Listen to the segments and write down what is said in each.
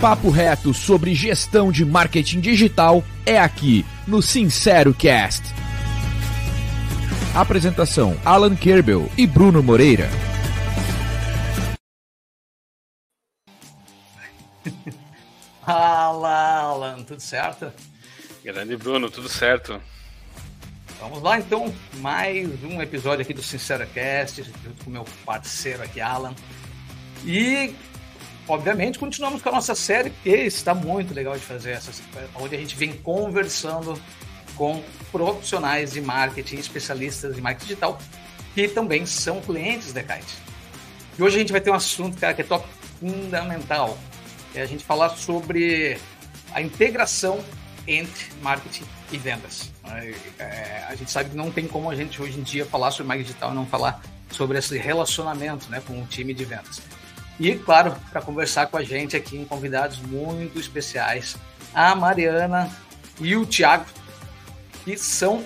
papo reto sobre gestão de marketing digital é aqui no Sincero Cast. Apresentação: Alan Kerbel e Bruno Moreira. Fala, Alan, tudo certo? Grande Bruno, tudo certo. Vamos lá então, mais um episódio aqui do SinceraCast, junto com meu parceiro aqui, Alan. E, obviamente, continuamos com a nossa série, que está muito legal de fazer, essa, onde a gente vem conversando com profissionais de marketing, especialistas de marketing digital, que também são clientes da Kite. E hoje a gente vai ter um assunto, cara, que é top fundamental. É a gente falar sobre a integração entre marketing e vendas. É, a gente sabe que não tem como a gente hoje em dia falar sobre marketing digital e não falar sobre esse relacionamento né, com o time de vendas. E, claro, para conversar com a gente aqui em convidados muito especiais, a Mariana e o Thiago, que são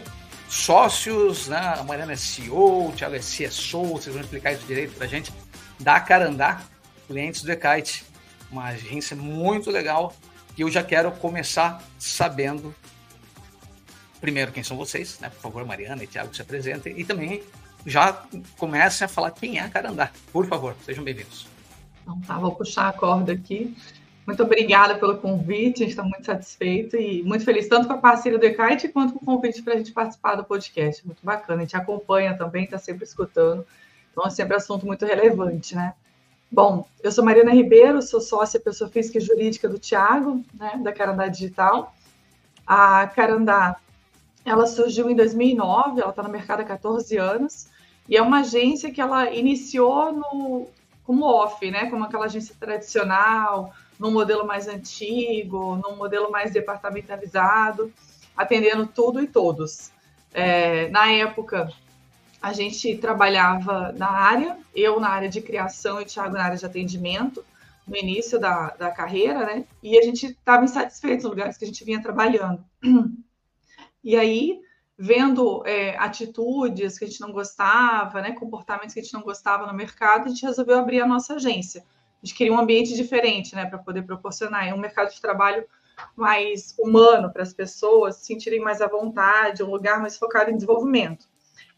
sócios, né? a Mariana é CEO, o Thiago é CSO, vocês vão explicar isso direito para a gente, da Carandá, clientes do Ekite, uma agência muito legal e eu já quero começar sabendo primeiro quem são vocês, né? Por favor, Mariana e Tiago se apresentem e também já comecem a falar quem é a Carandá. Por favor, sejam bem-vindos. Então tá, vou puxar a corda aqui. Muito obrigada pelo convite, a gente está muito satisfeito e muito feliz tanto com a parceria do Ekite quanto com o convite para a gente participar do podcast. Muito bacana, a gente acompanha também, está sempre escutando. Então é sempre assunto muito relevante, né? Bom, eu sou Mariana Ribeiro, sou sócia pessoa física e jurídica do Tiago, né, da Carandá Digital. A Carandá, ela surgiu em 2009, ela está no mercado há 14 anos, e é uma agência que ela iniciou no, como off, né, como aquela agência tradicional, num modelo mais antigo, num modelo mais departamentalizado, atendendo tudo e todos. É, na época, a gente trabalhava na área, eu na área de criação e o Thiago na área de atendimento, no início da, da carreira, né? E a gente estava insatisfeito nos lugares que a gente vinha trabalhando. E aí, vendo é, atitudes que a gente não gostava, né? Comportamentos que a gente não gostava no mercado, a gente resolveu abrir a nossa agência. A gente queria um ambiente diferente, né? Para poder proporcionar um mercado de trabalho mais humano para as pessoas se sentirem mais à vontade, um lugar mais focado em desenvolvimento.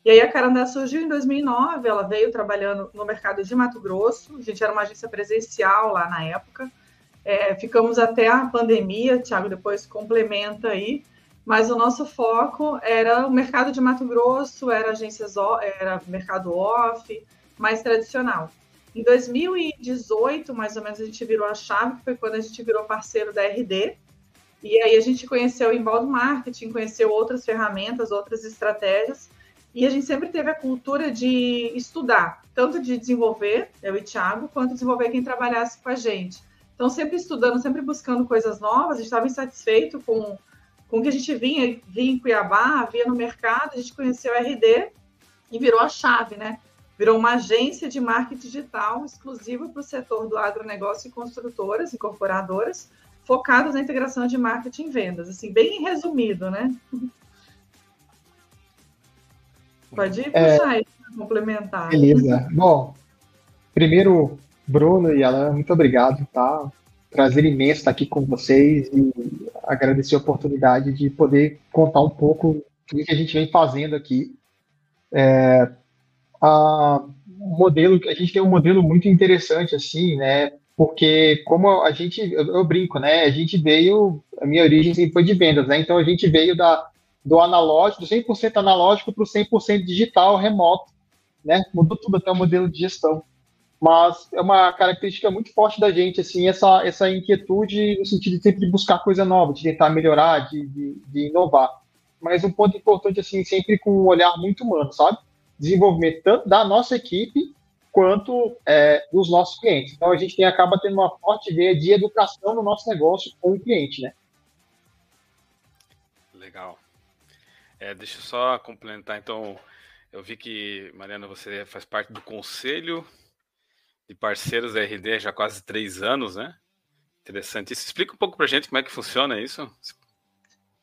E aí a Carandá surgiu em 2009, ela veio trabalhando no mercado de Mato Grosso, a gente era uma agência presencial lá na época, é, ficamos até a pandemia, Thiago depois complementa aí, mas o nosso foco era o mercado de Mato Grosso, era agências, era mercado off, mais tradicional. Em 2018, mais ou menos, a gente virou a chave, que foi quando a gente virou parceiro da RD, e aí a gente conheceu o inbound marketing, conheceu outras ferramentas, outras estratégias, e a gente sempre teve a cultura de estudar, tanto de desenvolver, eu e Thiago, quanto desenvolver quem trabalhasse com a gente. Então, sempre estudando, sempre buscando coisas novas, a gente estava insatisfeito com, com que a gente vinha, vinha em Cuiabá, via no mercado, a gente conheceu a RD e virou a chave, né? Virou uma agência de marketing digital exclusiva para o setor do agronegócio e construtoras, incorporadoras, focadas na integração de marketing e vendas. Assim, bem resumido, né? Pode ir é, puxar aí complementar. Beleza. Bom, primeiro, Bruno e Alan, muito obrigado, tá? Prazer imenso estar aqui com vocês e agradecer a oportunidade de poder contar um pouco do que a gente vem fazendo aqui. É, a, modelo, a gente tem um modelo muito interessante, assim, né? Porque como a gente, eu, eu brinco, né? A gente veio, a minha origem foi de vendas, né? Então a gente veio da, do analógico, do 100% analógico para o 100% digital, remoto, né? Mudou tudo até o modelo de gestão. Mas é uma característica muito forte da gente, assim, essa, essa inquietude no sentido de sempre buscar coisa nova, de tentar melhorar, de, de, de inovar. Mas um ponto importante, assim, sempre com um olhar muito humano, sabe? Desenvolvimento tanto da nossa equipe quanto é, dos nossos clientes. Então a gente tem, acaba tendo uma forte ideia de educação no nosso negócio com o cliente, né? Legal. É, deixa eu só complementar, então, eu vi que, Mariana, você faz parte do conselho de parceiros da RD já há quase três anos, né? Interessante isso. Explica um pouco para gente como é que funciona isso.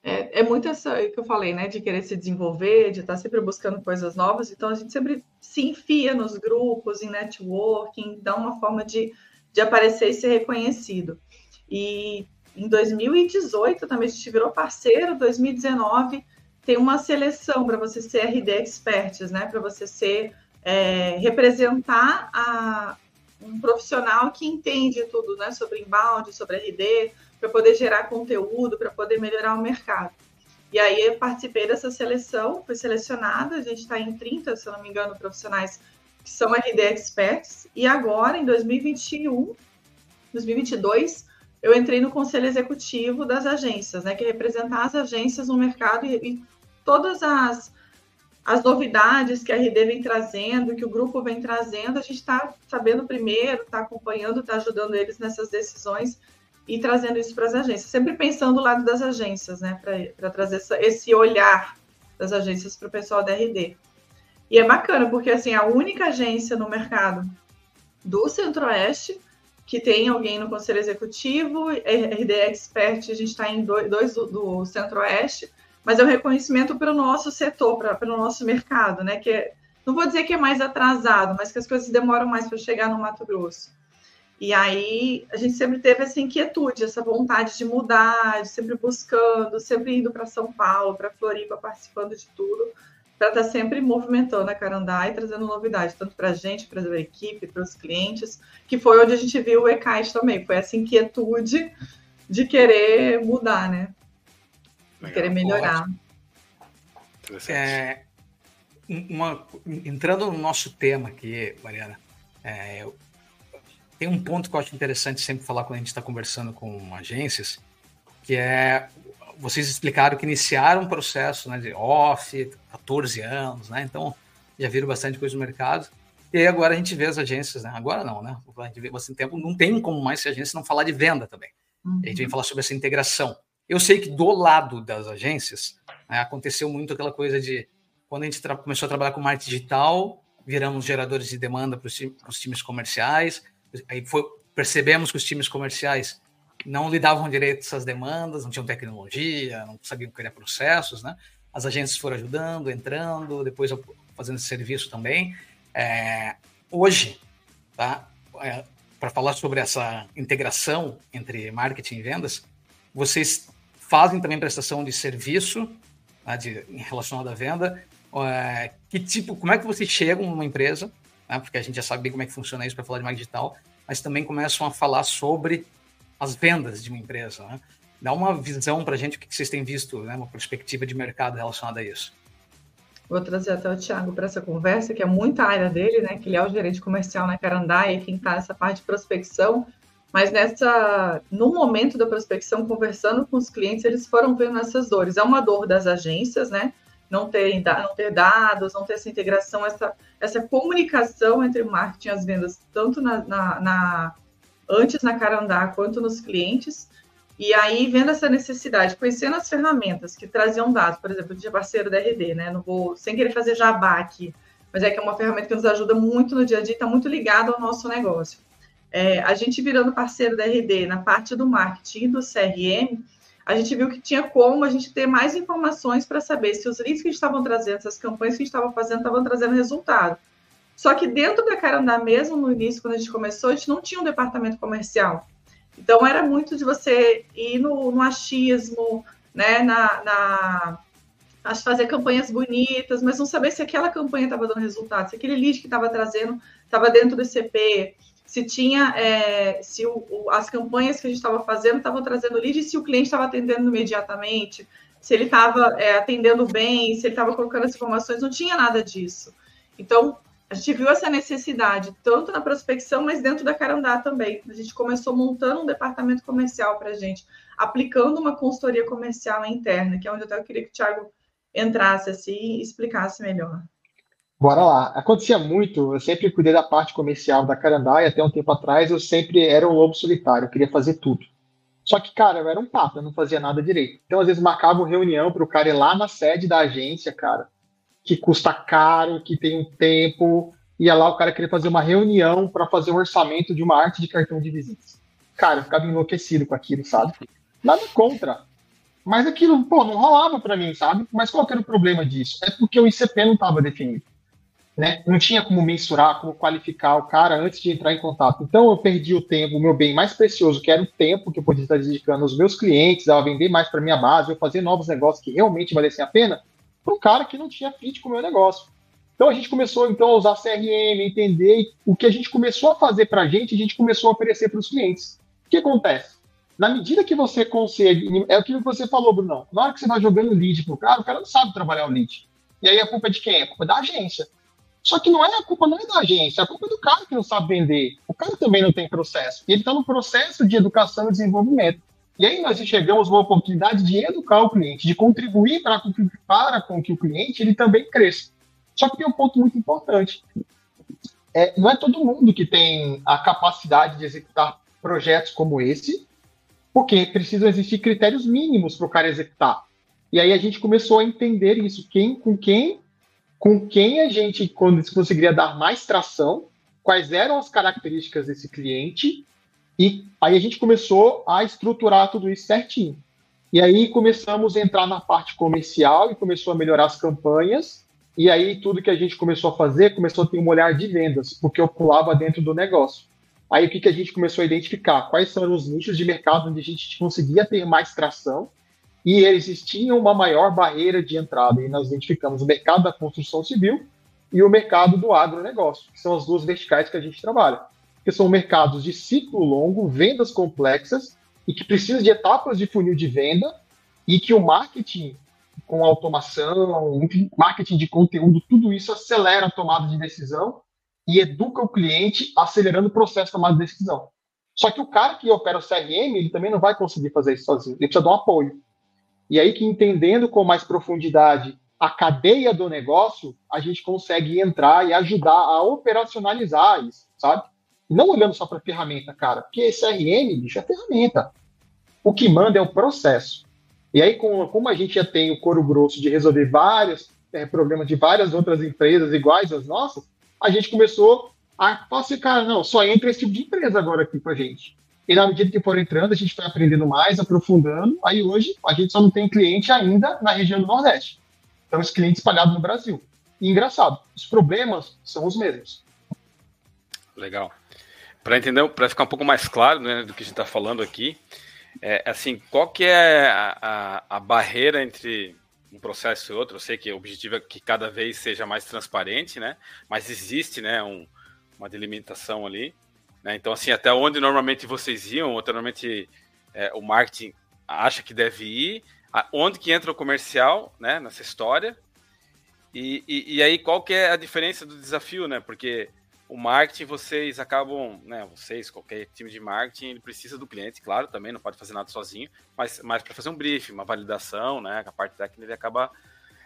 É, é muito isso que eu falei, né? De querer se desenvolver, de estar sempre buscando coisas novas. Então, a gente sempre se enfia nos grupos, em networking, dá uma forma de, de aparecer e ser reconhecido. E em 2018 também a gente virou parceiro, 2019 tem uma seleção para você ser RD Experts, né? Para você ser é, representar a, um profissional que entende tudo, né? Sobre inbound, sobre RD, para poder gerar conteúdo, para poder melhorar o mercado. E aí eu participei dessa seleção, fui selecionada, a gente está em 30, se eu não me engano, profissionais que são RD Experts, e agora, em 2021, 2022, eu entrei no conselho executivo das agências, né, que é representar as agências no mercado e, e todas as, as novidades que a RD vem trazendo, que o grupo vem trazendo, a gente está sabendo primeiro, está acompanhando, está ajudando eles nessas decisões e trazendo isso para as agências, sempre pensando do lado das agências, né, para trazer essa, esse olhar das agências para o pessoal da RD. E é bacana, porque assim, a única agência no mercado do Centro-Oeste que tem alguém no Conselho Executivo, RD Expert, a gente está em dois, do, do Centro-Oeste, mas é um reconhecimento para o nosso setor, para o nosso mercado, né? Que é, não vou dizer que é mais atrasado, mas que as coisas demoram mais para chegar no Mato Grosso. E aí a gente sempre teve essa inquietude, essa vontade de mudar, de sempre buscando, sempre indo para São Paulo, para Floripa, participando de tudo, para estar tá sempre movimentando a Carandá e trazendo novidades, tanto para a gente, para a equipe, para os clientes, que foi onde a gente viu o ECAIT também, foi essa inquietude de querer mudar, né? Querer melhorar. É, uma, entrando no nosso tema aqui, Mariana, é, tem um ponto que eu acho interessante sempre falar quando a gente está conversando com agências, que é vocês explicaram que iniciaram um processo né, de off, 14 anos, né? Então já viram bastante coisa no mercado. E aí agora a gente vê as agências, né? Agora não, né? A gente vê bastante tempo, não tem como mais se a agência não falar de venda também. Uhum. A gente vem falar sobre essa integração. Eu sei que do lado das agências né, aconteceu muito aquela coisa de quando a gente começou a trabalhar com marketing digital, viramos geradores de demanda para os times comerciais. Aí foi, percebemos que os times comerciais não lidavam direito com essas demandas, não tinham tecnologia, não sabiam criar processos, né? As agências foram ajudando, entrando, depois fazendo esse serviço também. É, hoje, tá? É, para falar sobre essa integração entre marketing e vendas, vocês fazem também prestação de serviço né, de, relacionado à venda. É, que tipo, como é que vocês chegam numa empresa? Né, porque a gente já sabe bem como é que funciona isso para falar de marketing digital, mas também começam a falar sobre as vendas de uma empresa. Né? Dá uma visão para a gente o que vocês têm visto, né? uma perspectiva de mercado relacionada a isso. Vou trazer até o Thiago para essa conversa, que é muita área dele, né? Que ele é o gerente comercial na Carandai, quem está nessa parte de prospecção. Mas nessa, no momento da prospecção, conversando com os clientes, eles foram vendo essas dores. É uma dor das agências, né? Não ter, não ter dados, não ter essa integração, essa, essa comunicação entre o marketing e as vendas, tanto na, na, na antes na Carandá quanto nos clientes. E aí, vendo essa necessidade, conhecendo as ferramentas que traziam dados, por exemplo, de parceiro da RD, né? Não vou, sem querer fazer jabá aqui, mas é que é uma ferramenta que nos ajuda muito no dia a dia, está muito ligada ao nosso negócio. É, a gente virando parceiro da RD na parte do marketing e do CRM, a gente viu que tinha como a gente ter mais informações para saber se os leads que estavam trazendo, essas campanhas que a gente estava fazendo, estavam trazendo resultado. Só que dentro da Carandá mesmo, no início, quando a gente começou, a gente não tinha um departamento comercial. Então, era muito de você ir no, no achismo, né, na, na fazer campanhas bonitas, mas não saber se aquela campanha estava dando resultado, se aquele lead que estava trazendo estava dentro do ICP, se tinha, é, se o, o, as campanhas que a gente estava fazendo estavam trazendo lead, se o cliente estava atendendo imediatamente, se ele estava é, atendendo bem, se ele estava colocando as informações, não tinha nada disso. Então, a gente viu essa necessidade, tanto na prospecção, mas dentro da Carandá também. A gente começou montando um departamento comercial para a gente, aplicando uma consultoria comercial interna, que é onde eu até queria que o Thiago entrasse assim e explicasse melhor. Bora lá. Acontecia muito, eu sempre cuidei da parte comercial da Carandá e até um tempo atrás eu sempre era um lobo solitário, eu queria fazer tudo. Só que, cara, eu era um papo, eu não fazia nada direito. Então, às vezes, marcava uma reunião para o cara ir lá na sede da agência, cara, que custa caro, que tem um tempo. Ia lá, o cara queria fazer uma reunião para fazer um orçamento de uma arte de cartão de visitas. Cara, eu ficava enlouquecido com aquilo, sabe? Nada contra. Mas aquilo, pô, não rolava para mim, sabe? Mas qual que era o problema disso? É porque o ICP não estava definido. Né? Não tinha como mensurar, como qualificar o cara antes de entrar em contato. Então eu perdi o tempo, o meu bem mais precioso, que era o tempo que eu podia estar dedicando aos meus clientes, a vender mais para minha base, eu fazer novos negócios que realmente valessem a pena, para um cara que não tinha fit com o meu negócio. Então a gente começou então a usar CRM, entender o que a gente começou a fazer para a gente, a gente começou a oferecer para os clientes. O que acontece? Na medida que você consegue, é o que você falou, Bruno. Na hora que você vai jogando lead para o cara, o cara não sabe trabalhar o lead. E aí a culpa é de quem? A culpa é da agência. Só que não é a culpa não é da agência, a culpa é do cara que não sabe vender. O cara também não tem processo. E ele está no processo de educação e desenvolvimento. E aí nós enxergamos uma oportunidade de educar o cliente, de contribuir para, para com que o cliente ele também cresça. Só que tem um ponto muito importante. É, não é todo mundo que tem a capacidade de executar projetos como esse, porque precisam existir critérios mínimos para o cara executar. E aí a gente começou a entender isso, quem, com quem com quem a gente conseguiria dar mais tração, quais eram as características desse cliente, e aí a gente começou a estruturar tudo isso certinho. E aí começamos a entrar na parte comercial e começou a melhorar as campanhas, e aí tudo que a gente começou a fazer começou a ter um olhar de vendas, porque eu pulava dentro do negócio. Aí o que, que a gente começou a identificar? Quais são os nichos de mercado onde a gente conseguia ter mais tração, e existia uma maior barreira de entrada. E nós identificamos o mercado da construção civil e o mercado do agronegócio, que são as duas verticais que a gente trabalha, que são mercados de ciclo longo, vendas complexas e que precisam de etapas de funil de venda e que o marketing com automação, marketing de conteúdo, tudo isso acelera a tomada de decisão e educa o cliente, acelerando o processo de tomada de decisão. Só que o cara que opera o CRM, ele também não vai conseguir fazer isso sozinho, ele precisa de um apoio. E aí que entendendo com mais profundidade a cadeia do negócio, a gente consegue entrar e ajudar a operacionalizar isso, sabe? Não olhando só para a ferramenta, cara, porque CRM, bicho, é ferramenta. O que manda é o processo. E aí, como a gente já tem o couro grosso de resolver vários é, problemas de várias outras empresas iguais às nossas, a gente começou a falar assim, cara, não, só entra esse tipo de empresa agora aqui com a gente. E na medida que for entrando, a gente vai aprendendo mais, aprofundando. Aí hoje a gente só não tem cliente ainda na região do Nordeste. Então, os clientes espalhados no Brasil. E engraçado, os problemas são os mesmos. Legal. Para entender, para ficar um pouco mais claro né, do que a gente está falando aqui, é, assim, qual que é a, a, a, barreira entre um processo e outro? Eu sei que o objetivo é que cada vez seja mais transparente, né? Mas existe, né, um, uma delimitação ali. Né? Então, assim, até onde normalmente vocês iam, ou normalmente é, o marketing acha que deve ir, onde que entra o comercial né, nessa história, e, e, e, aí qual que é a diferença do desafio, né? Porque o marketing, vocês acabam, né? Vocês, qualquer time de marketing, ele precisa do cliente, claro, também não pode fazer nada sozinho, mas, mas para fazer um briefing, uma validação, né? A parte técnica ele acaba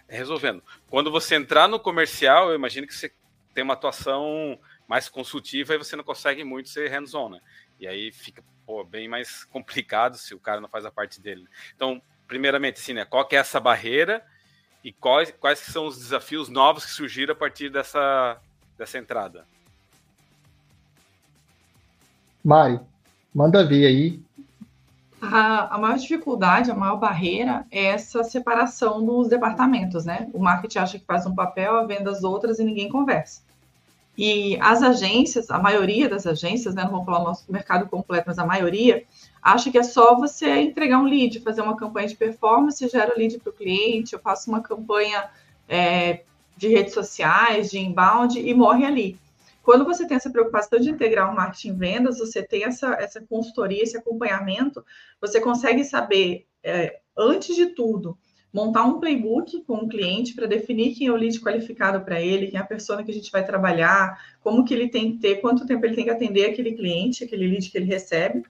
resolvendo. Quando você entrar no comercial, eu imagino que você tem uma atuação mais consultiva e você não consegue muito ser hands-on, né? E aí fica pô, bem mais complicado se o cara não faz a parte dele. Né? Então, primeiramente, assim, né? Qual que é essa barreira e quais, quais são os desafios novos que surgiram a partir dessa, dessa entrada? Mari, manda ver aí. A, a maior dificuldade, a maior barreira é essa separação dos departamentos, né? O marketing acha que faz um papel, a venda as outras e ninguém conversa. E as agências, a maioria das agências, né, não vou falar o nosso mercado completo, mas a maioria, acha que é só você entregar um lead, fazer uma campanha de performance, gera lead para o cliente, eu faço uma campanha é, de redes sociais, de inbound e morre ali. Quando você tem essa preocupação de integrar o marketing vendas, você tem essa, essa consultoria, esse acompanhamento, você consegue saber, é, antes de tudo, montar um playbook com o cliente para definir quem é o lead qualificado para ele, quem é a pessoa que a gente vai trabalhar, como que ele tem que ter, quanto tempo ele tem que atender aquele cliente, aquele lead que ele recebe,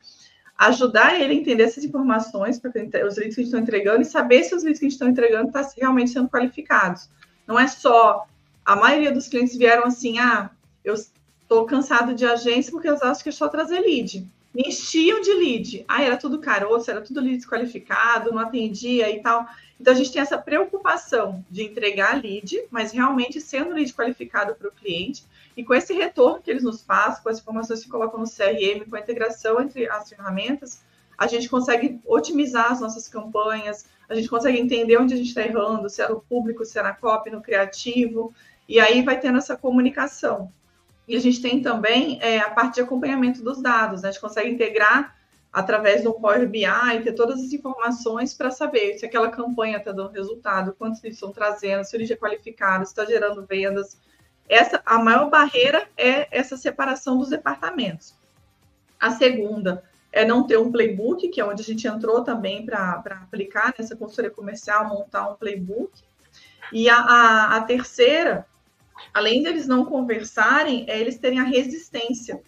ajudar ele a entender essas informações, para os leads que a gente está entregando, e saber se os leads que a gente está entregando estão tá realmente sendo qualificados. Não é só. A maioria dos clientes vieram assim, ah, eu estou cansado de agência porque eu acho que é só trazer lead enchiam de lead. Ah, era tudo caroço, era tudo lead desqualificado, não atendia e tal. Então, a gente tem essa preocupação de entregar lead, mas realmente sendo lead qualificado para o cliente, e com esse retorno que eles nos passam, com as informações que colocam no CRM, com a integração entre as ferramentas, a gente consegue otimizar as nossas campanhas, a gente consegue entender onde a gente está errando, se é no público, se é na copy, no criativo, E aí vai tendo essa comunicação. E a gente tem também é, a parte de acompanhamento dos dados, né? a gente consegue integrar através do Power BI e ter todas as informações para saber se aquela campanha está dando resultado, quantos eles estão trazendo, se ele é qualificado, se está gerando vendas. Essa, a maior barreira é essa separação dos departamentos. A segunda é não ter um playbook, que é onde a gente entrou também para aplicar nessa consultoria comercial, montar um playbook. E a, a, a terceira, além de eles não conversarem, é eles terem a resistência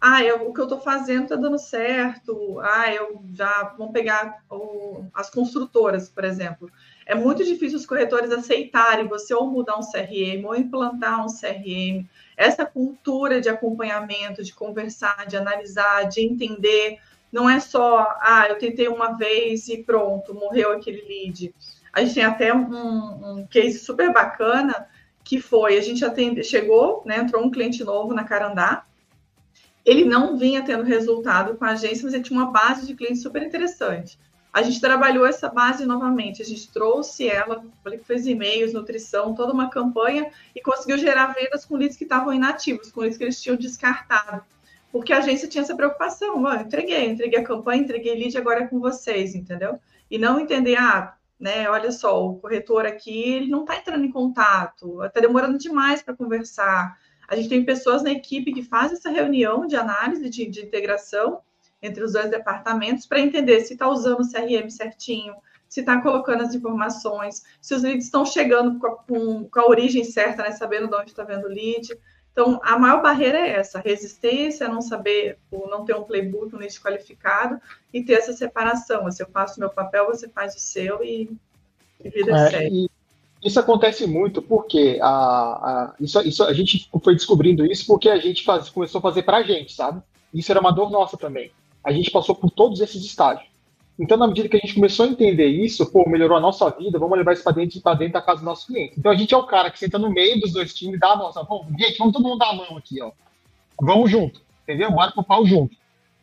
ah, eu, o que eu estou fazendo está dando certo, ah, eu já vamos pegar o, as construtoras, por exemplo. É muito difícil os corretores aceitarem você ou mudar um CRM ou implantar um CRM. Essa cultura de acompanhamento, de conversar, de analisar, de entender, não é só, ah, eu tentei uma vez e pronto, morreu aquele lead. A gente tem até um, um case super bacana que foi, a gente atende, chegou, né, entrou um cliente novo na Carandá, ele não vinha tendo resultado com a agência, mas ele tinha uma base de clientes super interessante. A gente trabalhou essa base novamente, a gente trouxe ela, fez e-mails, nutrição, toda uma campanha e conseguiu gerar vendas com leads que estavam inativos, com leads que eles tinham descartado. Porque a agência tinha essa preocupação, entreguei, entreguei a campanha, entreguei lead, agora é com vocês, entendeu? E não entender, ah, né, olha só, o corretor aqui, ele não está entrando em contato, está demorando demais para conversar, a gente tem pessoas na equipe que fazem essa reunião de análise de, de integração entre os dois departamentos para entender se está usando o CRM certinho, se está colocando as informações, se os leads estão chegando com a, com, a origem certa, né, sabendo de onde está vendo o lead. Então, a maior barreira é essa, resistência, não saber, ou não ter um playbook, um lead qualificado, e ter essa separação. Se eu faço o meu papel, você faz o seu e, e vida é, segue. Isso acontece muito porque a, a, isso, isso, a gente foi descobrindo isso porque a gente faz, começou a fazer para a gente, sabe? Isso era uma dor nossa também. A gente passou por todos esses estágios. Então, na medida que a gente começou a entender isso, pô, melhorou a nossa vida, vamos levar isso para dentro, para dentro da casa do nosso cliente. Então, a gente é o cara que senta no meio dos dois times dá a nossa, pô, gente, vamos todo mundo dar a mão aqui, ó. Vamos junto, entendeu? Bora pro pau junto.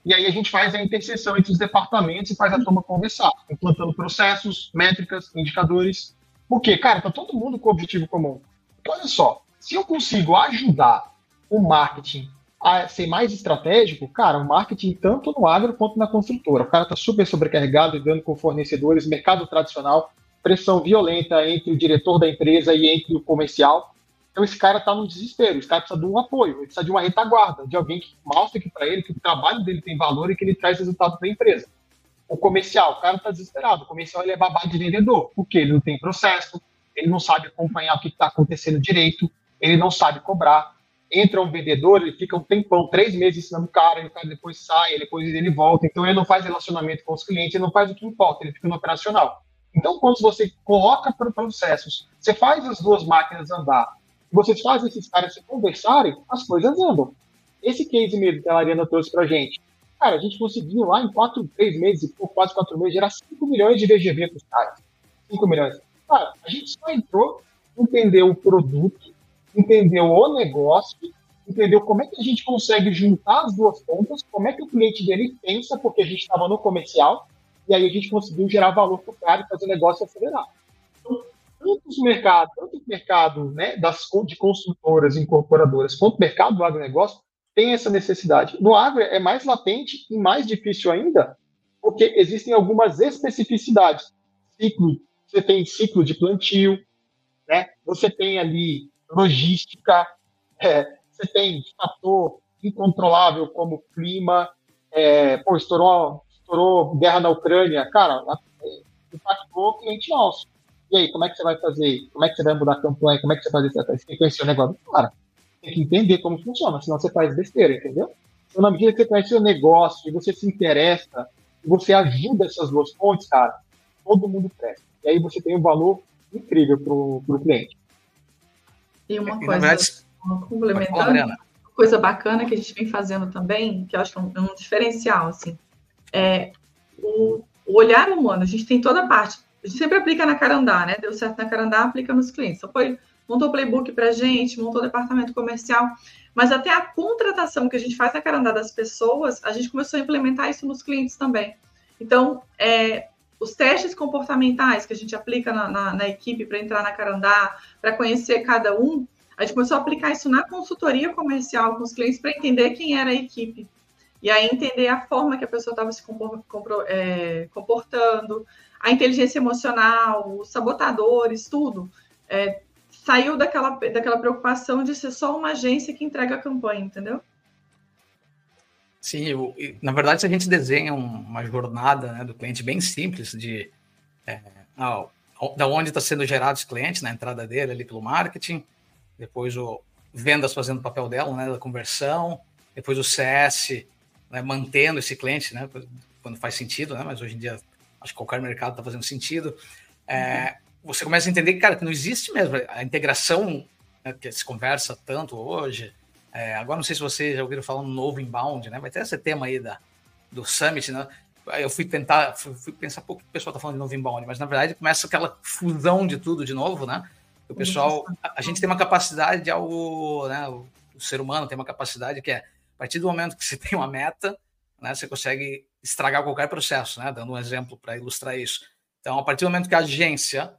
E aí a gente faz a interseção entre os departamentos e faz a turma conversar, implantando processos, métricas, indicadores, porque, cara, tá todo mundo com objetivo comum. Olha só, se eu consigo ajudar o marketing a ser mais estratégico, cara, o marketing tanto no agro quanto na construtora. O cara tá super sobrecarregado, lidando com fornecedores, mercado tradicional, pressão violenta entre o diretor da empresa e entre o comercial. Então esse cara tá no desespero, esse cara precisa de um apoio, ele precisa de uma retaguarda, de alguém que mostre que para ele que o trabalho dele tem valor e que ele traz resultado para a empresa o comercial, o cara está desesperado. O comercial ele é babado de vendedor, porque ele não tem processo, ele não sabe acompanhar o que está acontecendo direito, ele não sabe cobrar. Entra um vendedor, ele fica um tempão, três meses ensinando o cara, e o cara depois sai, depois ele volta. Então ele não faz relacionamento com os clientes, ele não faz o que importa, ele fica no operacional. Então, quando você coloca para processos, você faz as duas máquinas andar, vocês fazem esses caras se conversarem, as coisas andam. Esse case mesmo que a Ariana trouxe para gente, Cara, a gente conseguiu lá em quatro, três meses, por quase quatro meses, gerar 5 milhões de VGV para os caras. 5 milhões. Cara, a gente só entrou, entendeu o produto, entendeu o negócio, entendeu como é que a gente consegue juntar as duas pontas, como é que o cliente dele pensa, porque a gente estava no comercial, e aí a gente conseguiu gerar valor para o cara e fazer o negócio acelerar. Então, tanto os mercados, tanto o mercado né, das, de construtoras e incorporadoras, quanto o mercado do agronegócio, tem essa necessidade. No agro é mais latente e mais difícil ainda, porque existem algumas especificidades. Ciclo, você tem ciclo de plantio, né? Você tem ali logística, é, você tem fator incontrolável como clima, é, pô, estourou, estourou guerra na Ucrânia, cara, impactou o cliente nosso. E aí, como é que você vai fazer? Como é que você vai mudar a campanha? Como é que você vai fazer? Você tem que conhecer o negócio? Cara, tem que entender como funciona, senão você faz besteira, entendeu? Então, na medida que você conhece o negócio e você se interessa, e você ajuda essas duas pontes, cara, todo mundo cresce. E aí você tem um valor incrível para o cliente. E uma coisa, verdade, complementando, uma coisa bacana que a gente vem fazendo também, que eu acho que é um, é um diferencial, assim, é o, o, olhar humano. A gente tem toda a parte, a gente sempre aplica na Carandá, né? Deu certo na Carandá, aplica nos clientes. Então, foi montou o playbook para gente, montou o departamento comercial, mas até a contratação que a gente faz na carandá das pessoas, a gente começou a implementar isso nos clientes também. Então, é, os testes comportamentais que a gente aplica na, na, na equipe para entrar na carandá, para conhecer cada um, A gente começou a aplicar isso na consultoria comercial com os clientes para entender quem era a equipe. E aí entender a forma que a pessoa estava se é, comportando, a inteligência emocional, os sabotadores, tudo. É, saiu daquela, daquela preocupação de ser só uma agência que entrega a campanha, entendeu? Sim, eu, na verdade, se a gente desenha uma jornada né, do cliente bem simples de é, da onde está sendo gerado esse cliente, na entrada dele ali pelo marketing, depois o vendas fazendo o papel dela, né, da conversão, depois o CS né, mantendo esse cliente, né, quando faz sentido, né, mas hoje em dia acho que qualquer mercado está fazendo sentido. É, você começa a entender que, cara, que não existe mesmo a integração né, que se conversa tanto hoje. É, agora não sei se vocês já ouviram falar no novo inbound, né? Vai ter esse tema aí da, do Summit, né? Eu fui tentar, fui, fui pensar, pouco que o pessoal está falando de novo inbound, mas na verdade começa aquela fusão de tudo de novo, né? O pessoal, a, a gente tem uma capacidade de algo, né? O, o ser humano tem uma capacidade que é, a partir do momento que você tem uma meta, né? Você consegue estragar qualquer processo, né? Dando um exemplo para ilustrar isso. Então, a partir do momento que a agência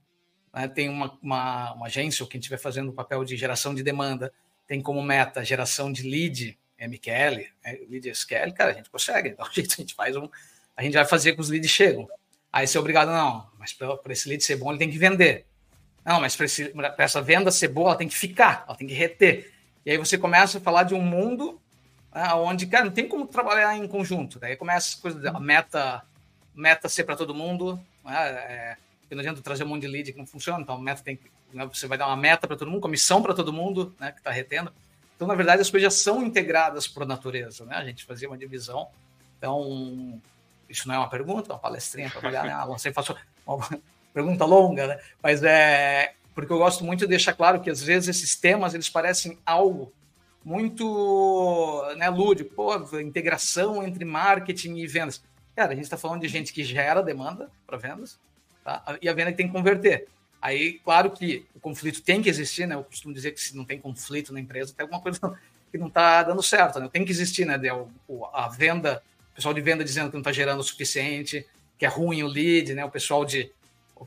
né, tem uma, uma, uma agência, ou quem estiver fazendo o papel de geração de demanda, tem como meta geração de lead, MQL, né, lead SQL, cara, a gente consegue. Então, a gente, a gente faz um. A gente vai fazer que os leads chegam. Aí você é obrigado, não, mas para esse lead ser bom, ele tem que vender. Não, mas para essa venda ser boa, ela tem que ficar, ela tem que reter. E aí você começa a falar de um mundo né, onde, cara, não tem como trabalhar em conjunto. Daí começa a coisa a meta, meta ser para todo mundo. Né, é, não adianta trazer um monte de lead que não funciona, então a meta tem que. Né, você vai dar uma meta para todo mundo, comissão para todo mundo né, que está retendo. Então, na verdade, as coisas já são integradas por natureza, né? A gente fazia uma divisão. Então, isso não é uma pergunta, é uma palestrinha para olhar, né? Ah, você faço uma pergunta longa, né? Mas é porque eu gosto muito de deixar claro que às vezes esses temas eles parecem algo muito né, lúdico, pô, integração entre marketing e vendas. Cara, a gente está falando de gente que gera demanda para vendas, tá? e a venda que tem que converter. Aí, claro que o conflito tem que existir, né? Eu costumo dizer que se não tem conflito na empresa, tem alguma coisa que não está dando certo, né? Tem que existir, né? A venda, o pessoal de venda dizendo que não está gerando o suficiente, que é ruim o lead, né? O pessoal de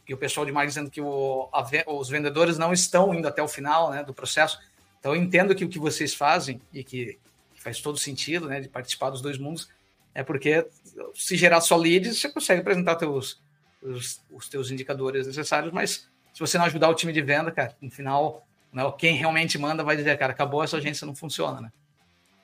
que o pessoal de marketing dizendo que o, a, os vendedores não estão indo até o final, né, do processo. Então, eu entendo que o que vocês fazem e que, que faz todo sentido, né, de participar dos dois mundos, é porque se gerar só leads, você consegue apresentar teus, os, os teus indicadores necessários, mas se você não ajudar o time de venda, cara, no final, né, quem realmente manda vai dizer, cara, acabou, essa agência não funciona, né?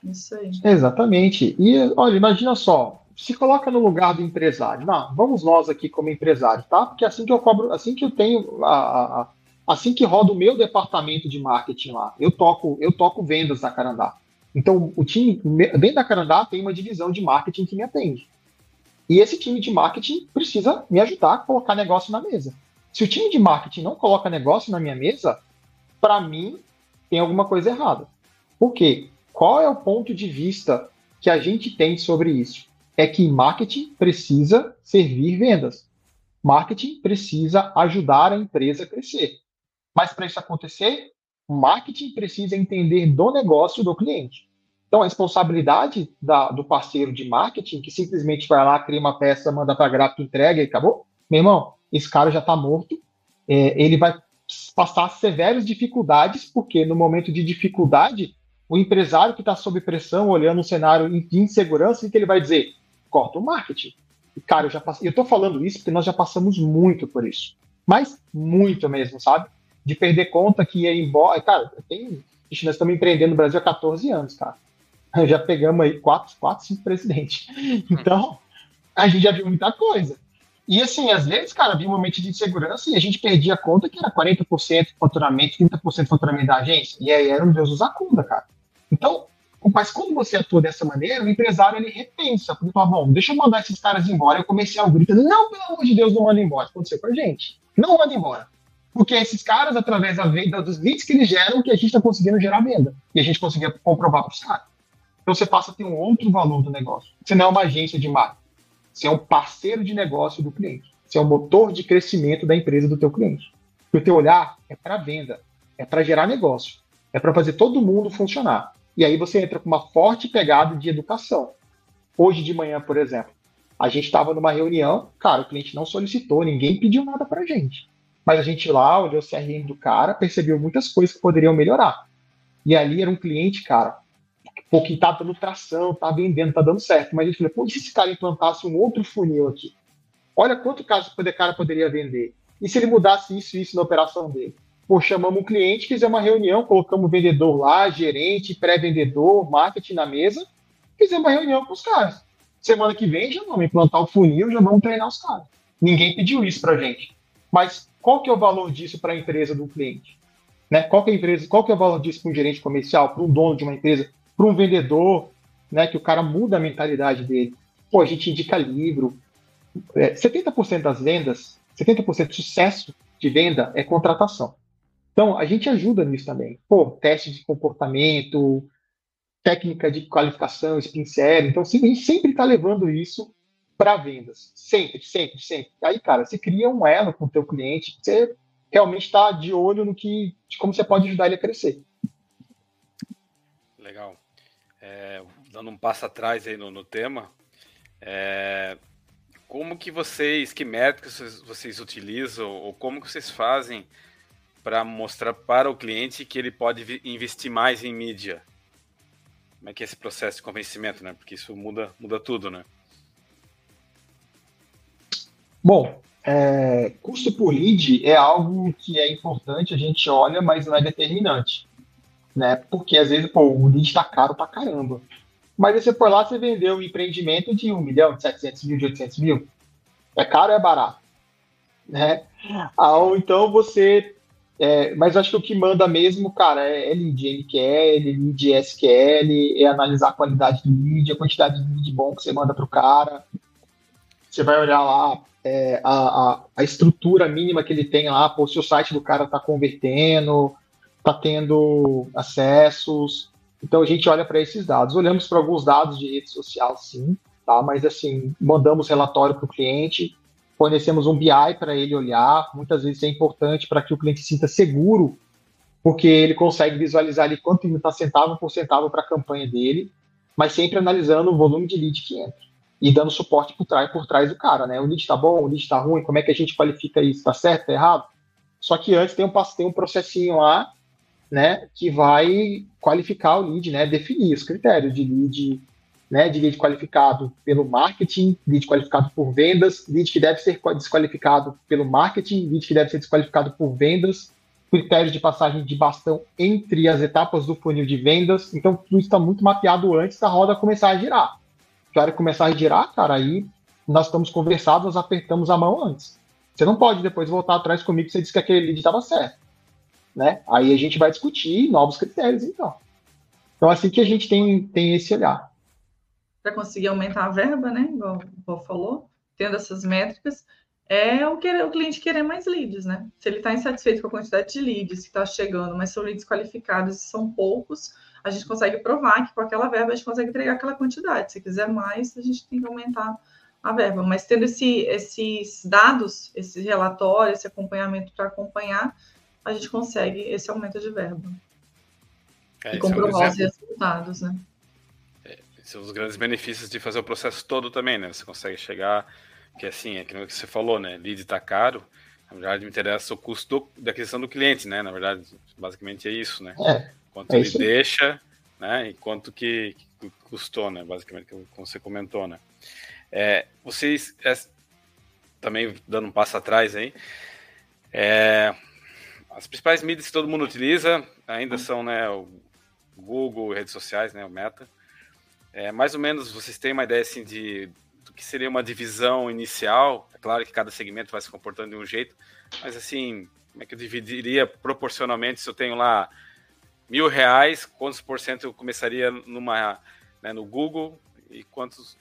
Isso aí. Exatamente. E, olha, imagina só, se coloca no lugar do empresário. Não, vamos nós aqui como empresário, tá? Porque assim que eu cobro, assim que eu tenho a, a, assim que roda o meu departamento de marketing lá, eu toco, eu toco vendas da Carandá. Então, o time dentro da Carandá tem uma divisão de marketing que me atende. E esse time de marketing precisa me ajudar a colocar negócio na mesa. Se o time de marketing não coloca negócio na minha mesa, para mim tem alguma coisa errada. Por quê? Qual é o ponto de vista que a gente tem sobre isso? É que marketing precisa servir vendas. Marketing precisa ajudar a empresa a crescer. Mas para isso acontecer, marketing precisa entender do negócio do cliente. Então, a responsabilidade da, do parceiro de marketing, que simplesmente vai lá, cria uma peça, manda para gráfica, entrega e acabou. Meu irmão, esse cara já está morto. É, ele vai passar severas dificuldades, porque no momento de dificuldade, o empresário que está sob pressão, olhando um cenário de insegurança, o que ele vai dizer? Corta o marketing. E, cara, eu já passei, eu estou falando isso porque nós já passamos muito por isso. Mas muito mesmo, sabe? de perder conta que ia embora. Cara, tem. Nós estamos empreendendo no Brasil há 14 anos, cara. Já pegamos aí quatro, quatro, cinco presidentes. Então, a gente já viu muita coisa. E assim, às vezes, cara, havia um momento de insegurança e a gente perdia a conta que era 40% faturamento, 30% faturamento da agência. E aí era um Deus usar conta, cara. Então, mas quando você atua dessa maneira, o empresário ele repensa. Porque fala, bom, deixa eu mandar esses caras embora. Eu comecei a gritar, não, pelo amor de Deus, não manda embora. Aconteceu com a gente. Não manda embora. Porque esses caras, através da venda, dos leads que eles geram, que a gente está conseguindo gerar venda. E a gente conseguia comprovar para os caras. Então você passa a ter um outro valor do negócio. Você não é uma agência de marketing. Você é um parceiro de negócio do cliente. Você é um motor de crescimento da empresa do teu cliente. E o teu olhar é para venda, é para gerar negócio, é para fazer todo mundo funcionar. E aí você entra com uma forte pegada de educação. Hoje de manhã, por exemplo, a gente estava numa reunião, cara, o cliente não solicitou, ninguém pediu nada para gente. Mas a gente lá olhou o CRM do cara, percebeu muitas coisas que poderiam melhorar. E ali era um cliente, cara, pô, que tá dando tração, tá vendendo, tá dando certo. Mas a gente pô, e se esse cara implantasse um outro funil aqui? Olha quanto caso o cara poderia vender. E se ele mudasse isso e isso na operação dele? Pô, chamamos um cliente, fizemos uma reunião, colocamos o vendedor lá, gerente, pré-vendedor, marketing na mesa, fizemos uma reunião com os caras. Semana que vem já vamos implantar o funil, já vamos treinar os caras. Ninguém pediu isso pra gente. Mas qual que é o valor disso para a empresa do cliente? Né? Qual que é a empresa, qual que é o valor disso para um gerente comercial, para um dono de uma empresa, para um vendedor, né? Que o cara muda a mentalidade dele. Pô, a gente indica livro. É, 70% das vendas, 70% de sucesso de venda é contratação. Então, a gente ajuda nisso também. Pô, teste de comportamento, técnica de qualificação, spin série. Então, a gente sempre está levando isso para vendas. Sempre, sempre, sempre. Aí, cara, você cria um elo com o teu cliente, você realmente está de olho no que, de como você pode ajudar ele a crescer. Legal. É, dando um passo atrás aí no, no tema, é, como que vocês, que métricas vocês, vocês utilizam ou como que vocês fazem para mostrar para o cliente que ele pode investir mais em mídia? Como é que é esse processo de convencimento, né? Porque isso muda, muda tudo, né? Bom, é, custo por lead é algo que é importante, a gente olha, mas não é determinante. Né? Porque às vezes pô, o lead está caro pra caramba. Mas você por lá, você vendeu um empreendimento de 1 milhão, de 700 mil, de 800 mil. É caro ou é barato? Né? Ou então você. É, mas acho que o que manda mesmo, cara, é, é lead MQL, lead SQL, é analisar a qualidade do lead, a quantidade de lead bom que você manda para o cara. Você vai olhar lá, é, a, a, a, estrutura mínima que ele tem lá, pô, se o site do cara está convertendo, está tendo acessos. Então a gente olha para esses dados. Olhamos para alguns dados de rede social, sim, tá? Mas assim, mandamos relatório para o cliente, fornecemos um BI para ele olhar. Muitas vezes é importante para que o cliente sinta seguro, porque ele consegue visualizar ali quanto está centavo por centavo para a campanha dele, mas sempre analisando o volume de lead que entra e dando suporte por trás, por trás do cara, né? O lead está bom, o lead está ruim, como é que a gente qualifica isso? Está certo, está errado? Só que antes tem um, tem um processinho lá, né, que vai qualificar o lead, né, definir os critérios de lead, né, de lead qualificado pelo marketing, lead qualificado por vendas, lead que deve ser desqualificado pelo marketing, lead que deve ser desqualificado por vendas, critérios de passagem de bastão entre as etapas do funil de vendas. Então, tudo está muito mapeado antes da roda começar a girar hora que começar a girar, cara, aí nós estamos conversados, nós apertamos a mão antes. Você não pode depois voltar atrás comigo e você disse que aquele lead estava certo. Né? Aí a gente vai discutir novos critérios, então. Então, assim que a gente tem, tem esse olhar. Para conseguir aumentar a verba, né? Igual o Paul falou, tendo essas métricas, é o, querer, o cliente querer mais leads, né? Se ele está insatisfeito com a quantidade de leads que está chegando, mas são leads qualificados e são poucos, a gente consegue provar que com aquela verba a gente consegue entregar aquela quantidade. Se quiser mais, a gente tem que aumentar a verba. Mas tendo esse, esses dados, esse relatório, esse acompanhamento para acompanhar, a gente consegue esse aumento de verba. É, e comprovar é um os resultados, né? É, são os grandes benefícios de fazer o processo todo também, né? Você consegue chegar, que assim, é que você falou, né? Lead está caro, na verdade me interessa o custo do, da aquisição do cliente, né? Na verdade, basicamente é isso, né? É. Quanto é ele deixa, né? E quanto que, que, custou, né? Basicamente, como você comentou, né? É, vocês, é, também dando um passo atrás aí, é, as principais mídias que todo mundo utiliza ainda são, né? O Google, redes sociais, né? O Meta. É, mais ou menos, vocês têm uma ideia, assim, de do que seria uma divisão inicial? É claro que cada segmento vai se comportando de um jeito, mas assim, como é que eu dividiria proporcionalmente se eu tenho lá mil reais, quantos por cento eu começaria numa, né, no Google e quantos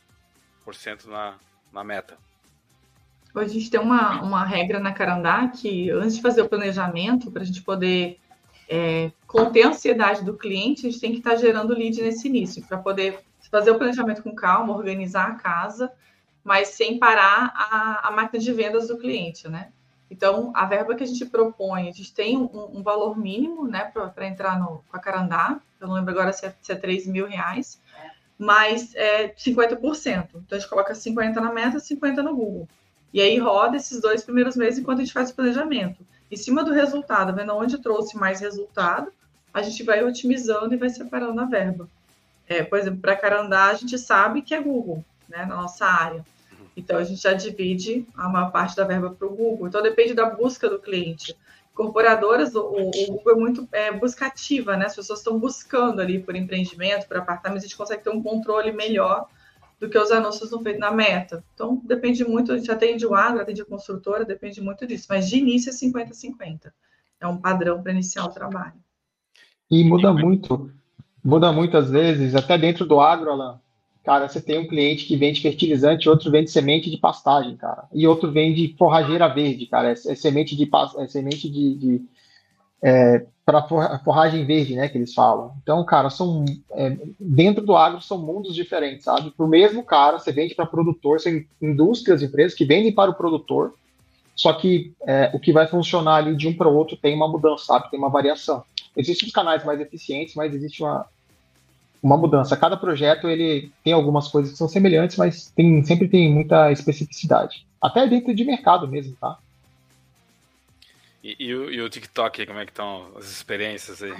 por cento na, na meta? Hoje a gente tem uma, uma regra na Carandá que antes de fazer o planejamento, para a gente poder é, conter a ansiedade do cliente, a gente tem que estar tá gerando lead nesse início, para poder fazer o planejamento com calma, organizar a casa, mas sem parar a, a máquina de vendas do cliente, né? Então, a verba que a gente propõe, a gente tem um, um valor mínimo, né, para entrar no, com a Carandá, eu não lembro agora se é, se é 3 mil reais, mas é 50%. Então, a gente coloca 50 na meta, 50 no Google. E aí roda esses dois primeiros meses enquanto a gente faz o planejamento. Em cima do resultado, vendo onde trouxe mais resultado, a gente vai otimizando e vai separando a verba. É, por exemplo, para Carandá, a gente sabe que é Google, né, na nossa área. Então, a gente já divide a maior parte da verba para o Google. Então, depende da busca do cliente. Corporadoras, o, o Google é muito é, buscativa, né? As pessoas estão buscando ali por empreendimento, por apartamento, a gente consegue ter um controle melhor do que os anúncios não feitos na meta. Então, depende muito, a gente atende o agro, atende a construtora, depende muito disso. Mas de início é 50-50. É um padrão para iniciar o trabalho. E muda muito, muda muitas vezes, até dentro do agro, Alan. Cara, você tem um cliente que vende fertilizante, outro vende semente de pastagem, cara. E outro vende forrageira verde, cara. É, é semente de, é semente de, de é, para forragem verde, né, que eles falam. Então, cara, são é, dentro do agro são mundos diferentes, sabe? Para o mesmo cara, você vende para produtor, são indústrias, empresas que vendem para o produtor, só que é, o que vai funcionar ali de um para o outro tem uma mudança, sabe? Tem uma variação. Existem os canais mais eficientes, mas existe uma, uma mudança. Cada projeto ele tem algumas coisas que são semelhantes, mas tem, sempre tem muita especificidade. Até dentro de mercado mesmo, tá? E, e, o, e o TikTok, como é que estão as experiências aí?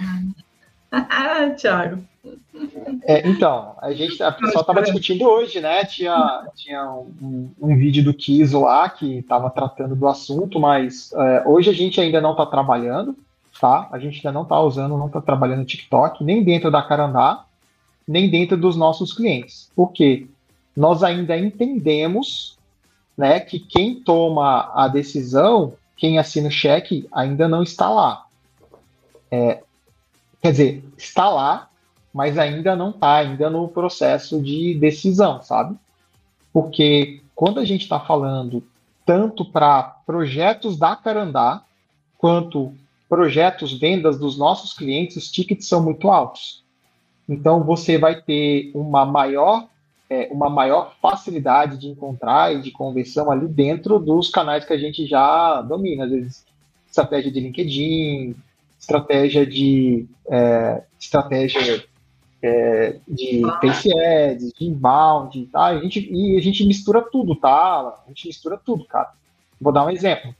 Ah, Thiago. É, então, a gente, a pessoa estava discutindo hoje, né? Tinha, tinha um, um, vídeo do Kiso lá que estava tratando do assunto, mas é, hoje a gente ainda não está trabalhando, tá? A gente ainda não está usando, não está trabalhando TikTok, nem dentro da Carandá, nem dentro dos nossos clientes. Por quê? Nós ainda entendemos né, que quem toma a decisão quem assina o cheque ainda não está lá. É, quer dizer, está lá, mas ainda não está, ainda no processo de decisão, sabe? Porque quando a gente está falando tanto para projetos da Carandá, quanto projetos vendas dos nossos clientes, os tickets são muito altos. Então você vai ter uma maior é, uma maior facilidade de encontrar e de conversão ali dentro dos canais que a gente já domina. Às vezes, estratégia de LinkedIn, estratégia de é, estratégia é, de Face Ads, de inbound, tá? A gente, e a gente mistura tudo, tá? A gente mistura tudo, cara. Vou dar um exemplo.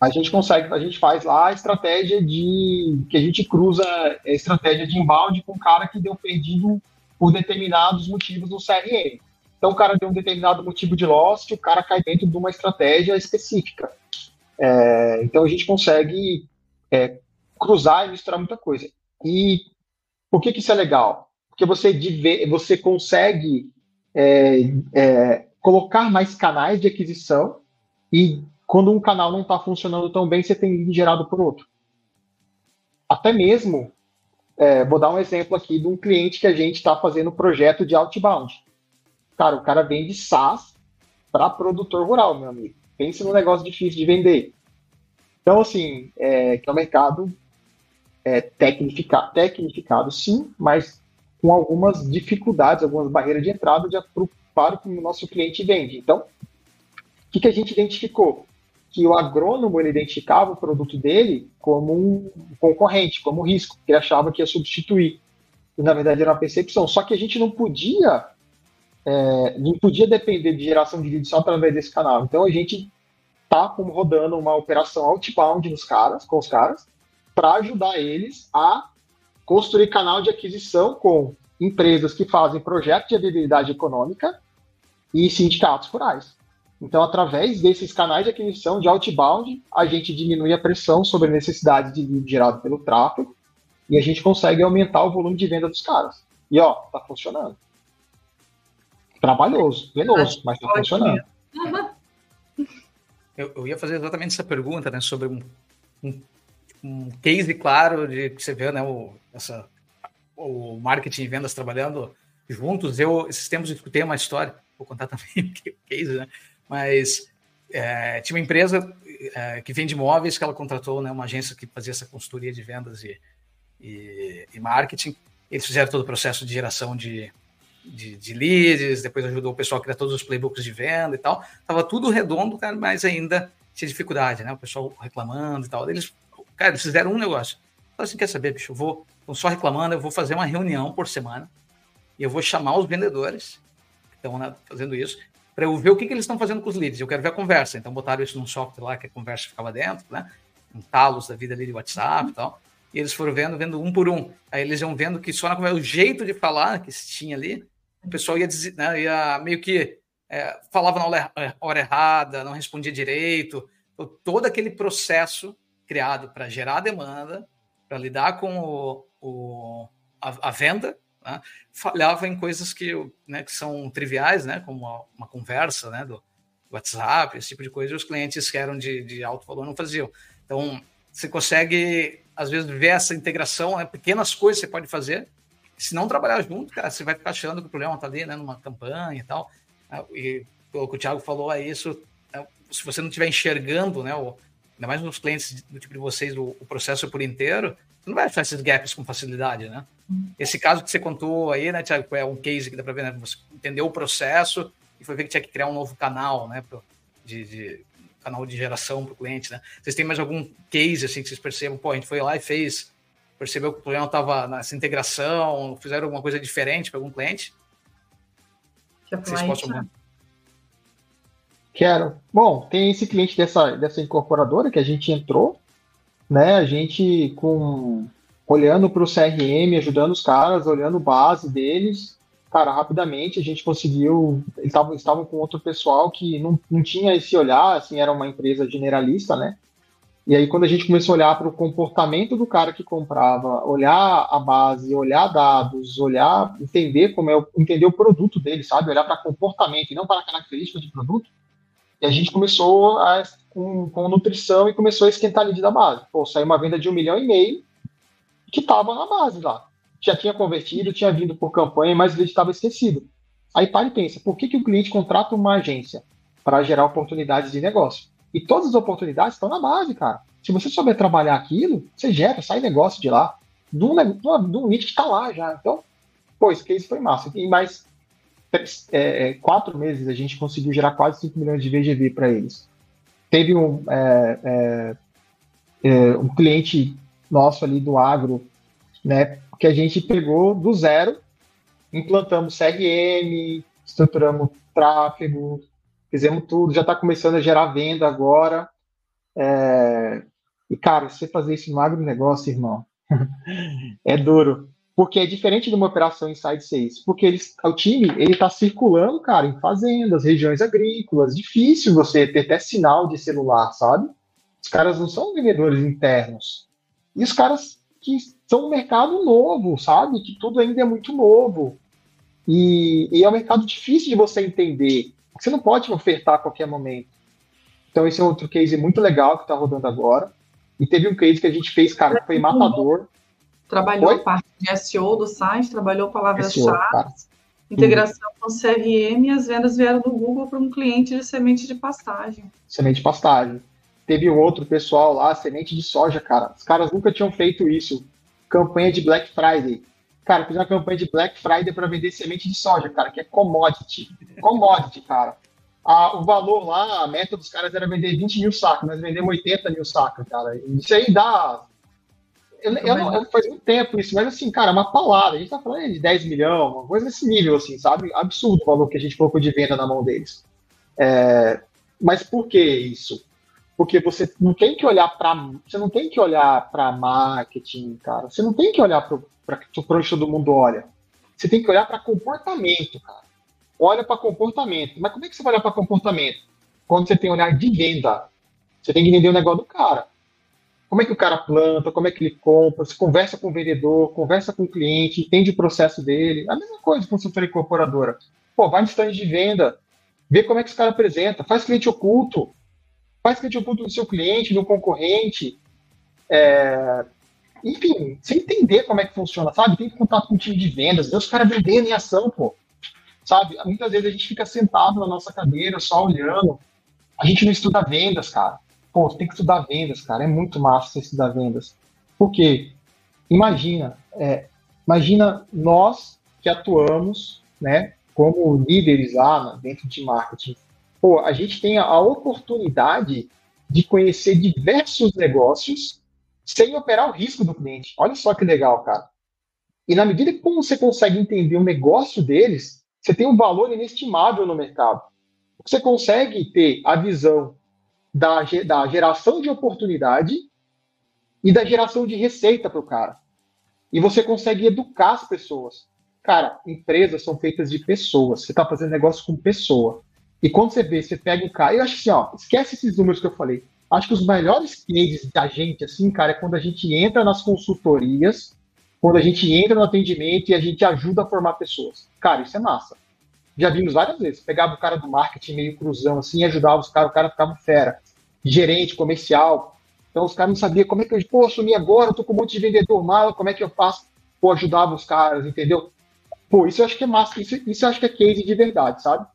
A gente consegue, a gente faz lá a estratégia de que a gente cruza a estratégia de inbound com um cara que deu perdido por determinados motivos no CRM. Então, o cara tem um determinado motivo de loss, o cara cai dentro de uma estratégia específica. É, então, a gente consegue é, cruzar e misturar muita coisa. E por que, que isso é legal? Porque você, você consegue é, é, colocar mais canais de aquisição e quando um canal não está funcionando tão bem, você tem gerado por outro. Até mesmo é, vou dar um exemplo aqui de um cliente que a gente está fazendo projeto de outbound. Cara, o cara vende SaaS para produtor rural, meu amigo. Pense num negócio difícil de vender. Então, assim, é, que é um mercado é, tecnificado, tecnificado, sim, mas com algumas dificuldades, algumas barreiras de entrada de, para o que o nosso cliente vende. Então, o que, que a gente identificou? Que o agrônomo ele identificava o produto dele como um concorrente, como um risco, que ele achava que ia substituir. E, na verdade, era uma percepção. Só que a gente não podia, é, não podia depender de geração de leads só através desse canal. Então, a gente está rodando uma operação outbound nos caras, com os caras, para ajudar eles a construir canal de aquisição com empresas que fazem projetos de viabilidade econômica e sindicatos rurais. Então, através desses canais de aquisição de outbound, a gente diminui a pressão sobre a necessidade de lead gerado pelo tráfego e a gente consegue aumentar o volume de venda dos caras. E ó, tá funcionando. Trabalhoso, penoso, mas tá funcionando. Eu, eu, ia fazer exatamente essa pergunta, né, sobre um, um, um case claro de que você vê, né, o, essa, o marketing e vendas trabalhando juntos. Eu, esses tempos, escutei uma história, vou contar também o case, né, mas é, tinha uma empresa é, que vende imóveis que ela contratou né, uma agência que fazia essa consultoria de vendas e, e, e marketing. Eles fizeram todo o processo de geração de, de, de, leads, depois ajudou o pessoal a criar todos os playbooks de venda e tal. Tava tudo redondo, cara, mas ainda tinha dificuldade, né? O pessoal reclamando e tal. Eles, cara, eles fizeram um negócio. Falaram assim, quer saber, bicho, eu vou, não só reclamando, eu vou fazer uma reunião por semana e eu vou chamar os vendedores que estão né, fazendo isso para eu ver o que, que eles estão fazendo com os leads. Eu quero ver a conversa. Então botaram isso num software lá que a conversa ficava dentro, né? Um talos da vida ali de WhatsApp e tal. E eles foram vendo, vendo um por um. Aí eles iam vendo que só na, o jeito de falar que se tinha ali, o pessoal ia, dizer, né, ia meio que é, falava na hora, é, hora errada, não respondia direito. Então, todo aquele processo criado para gerar demanda, para lidar com o, o a, a, venda, né, falhava em coisas que, né, que são triviais, né, como uma, conversa né, do WhatsApp, esse tipo de coisa, e os clientes que eram de, de alto valor não faziam. Então, você consegue, às vezes, ver essa integração, né, pequenas coisas você pode fazer. Se não trabalhar junto, cara, você vai ficar achando que o problema está ali, né, numa campanha e tal. E pelo que o Thiago falou, é isso. Né, se você não estiver enxergando, né, o, ainda mais nos clientes do tipo de vocês, o, o processo por inteiro, você não vai achar esses gaps com facilidade, né? Esse caso que você contou aí, né, Thiago, é um case que dá para ver, né? Você entendeu o processo e foi ver que tinha que criar um novo canal, né, de, de canal de geração para o cliente, né? Vocês têm mais algum case assim que vocês percebam? Pô, a gente foi lá e fez, percebeu que o problema estava nessa integração, fizeram alguma coisa diferente para algum cliente? Vocês possam... Quero. Bom, tem esse cliente dessa, dessa incorporadora que a gente entrou, né? A gente com olhando para o CRM, ajudando os caras, olhando base deles, cara, rapidamente a gente conseguiu. Eles estavam, estavam com outro pessoal que não, não tinha esse olhar, assim, era uma empresa generalista, né? E aí, quando a gente começou a olhar para o comportamento do cara que comprava, olhar a base, olhar dados, olhar, entender como é o, entender o produto dele, sabe? Olhar para comportamento e não para características de produto. E a gente começou a, com, com nutrição e começou a esquentar a lead da base. Pô, saiu uma venda de um milhão e meio que estava na base lá já tinha convertido, tinha vindo por campanha, mas ele estava esquecido. Aí para e pensa, por que, que o cliente contrata uma agência? Para gerar oportunidades de negócio. E todas as oportunidades estão na base, cara. Se você souber trabalhar aquilo, você gera, sai negócio de lá, de um nicho que está lá já. Então, pô, esse case foi massa. E mais é, é, quatro meses a gente conseguiu gerar quase 5 milhões de VGV para eles. Teve um, é, é, é, um cliente nosso ali do agro, né, que a gente pegou do zero, implantamos CRM, estruturamos tráfego, fizemos tudo, já está começando a gerar venda agora. É... E, cara, você fazer isso no agronegócio, irmão, é duro. Porque é diferente de uma operação inside sales. Porque eles, o time ele está circulando, cara, em fazendas, regiões agrícolas. Difícil você ter até sinal de celular, sabe? Os caras não são vendedores internos. E os caras que são um mercado novo, sabe? Que tudo ainda é muito novo. E, e é um mercado difícil de você entender. Você não pode ofertar a qualquer momento. Então, esse é outro case muito legal que está rodando agora. E teve um case que a gente fez, cara, que foi matador. Trabalhou foi? a parte de SEO do site, trabalhou palavras-chave, integração com CRM e as vendas vieram do Google para um cliente de semente de pastagem. Semente de pastagem. Teve um outro pessoal lá, semente de soja, cara. Os caras nunca tinham feito isso campanha de Black Friday. Cara, fiz uma campanha de Black Friday para vender semente de soja, cara, que é commodity. Commodity, cara. Ah, o valor lá, a meta dos caras era vender 20 mil sacos, nós vendemos 80 mil sacos, cara. Isso aí dá. Eu, eu não, eu, faz muito tempo isso, mas assim, cara, uma palavra. A gente tá falando de 10 milhões, uma coisa desse nível, assim, sabe? Absurdo o valor que a gente colocou de venda na mão deles. É, mas por que isso? Porque você não tem que olhar para você não tem que olhar para marketing, cara. Você não tem que olhar para onde todo mundo olha. Você tem que olhar para comportamento, cara. Olha para comportamento. Mas como é que você vai olhar para comportamento? Quando você tem olhar de venda, você tem que entender o negócio do cara. Como é que o cara planta, como é que ele compra, você conversa com o vendedor, conversa com o cliente, entende o processo dele. A mesma coisa com consultoria incorporadora. Pô, vai no stand de venda, vê como é que esse cara apresenta, faz cliente oculto, faz cliente oculto do seu cliente, do concorrente. É, enfim, sem entender como é que funciona, sabe? Tem contato com o time de vendas, ver os caras vendendo em ação, pô. Sabe? Muitas vezes a gente fica sentado na nossa cadeira, só olhando. A gente não estuda vendas, cara. Pô, tem que estudar vendas, cara. É muito massa você estudar vendas. Por quê? Imagina, é, imagina nós que atuamos, né, como líderes lá dentro de marketing, pô, a gente tem a oportunidade de conhecer diversos negócios sem operar o risco do cliente. Olha só que legal, cara. E na medida que você consegue entender o negócio deles, você tem um valor inestimável no mercado. Você consegue ter a visão da, da geração de oportunidade e da geração de receita para o cara. E você consegue educar as pessoas. Cara, empresas são feitas de pessoas. Você está fazendo negócio com pessoa. E quando você vê, você pega um cara. Eu acho assim, ó, esquece esses números que eu falei. Acho que os melhores cases da gente, assim, cara, é quando a gente entra nas consultorias, quando a gente entra no atendimento e a gente ajuda a formar pessoas. Cara, isso é massa. Já vimos várias vezes. Pegava o cara do marketing meio cruzão, assim, ajudava os caras, o cara ficava fera. Gerente, comercial. Então os caras não sabiam como é que eu, pô, assumi agora, eu tô com um monte de vendedor mal, como é que eu faço? Pô, ajudava os caras, entendeu? Pô, isso eu acho que é massa, isso, isso eu acho que é case de verdade, sabe?